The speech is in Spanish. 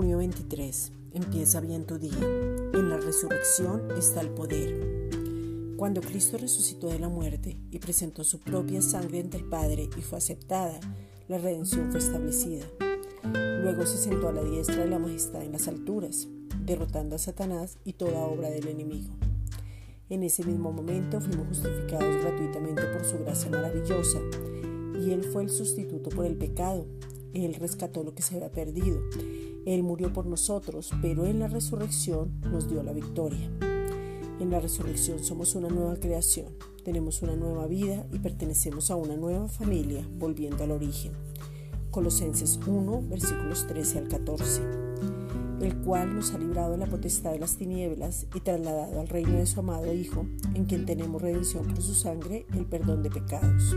23. Empieza bien tu día. En la resurrección está el poder. Cuando Cristo resucitó de la muerte y presentó su propia sangre ante el Padre y fue aceptada, la redención fue establecida. Luego se sentó a la diestra de la majestad en las alturas, derrotando a Satanás y toda obra del enemigo. En ese mismo momento fuimos justificados gratuitamente por su gracia maravillosa, y Él fue el sustituto por el pecado, él rescató lo que se había perdido. Él murió por nosotros, pero en la resurrección nos dio la victoria. En la resurrección somos una nueva creación, tenemos una nueva vida y pertenecemos a una nueva familia, volviendo al origen. Colosenses 1, versículos 13 al 14, el cual nos ha librado de la potestad de las tinieblas y trasladado al reino de su amado Hijo, en quien tenemos redención por su sangre, el perdón de pecados.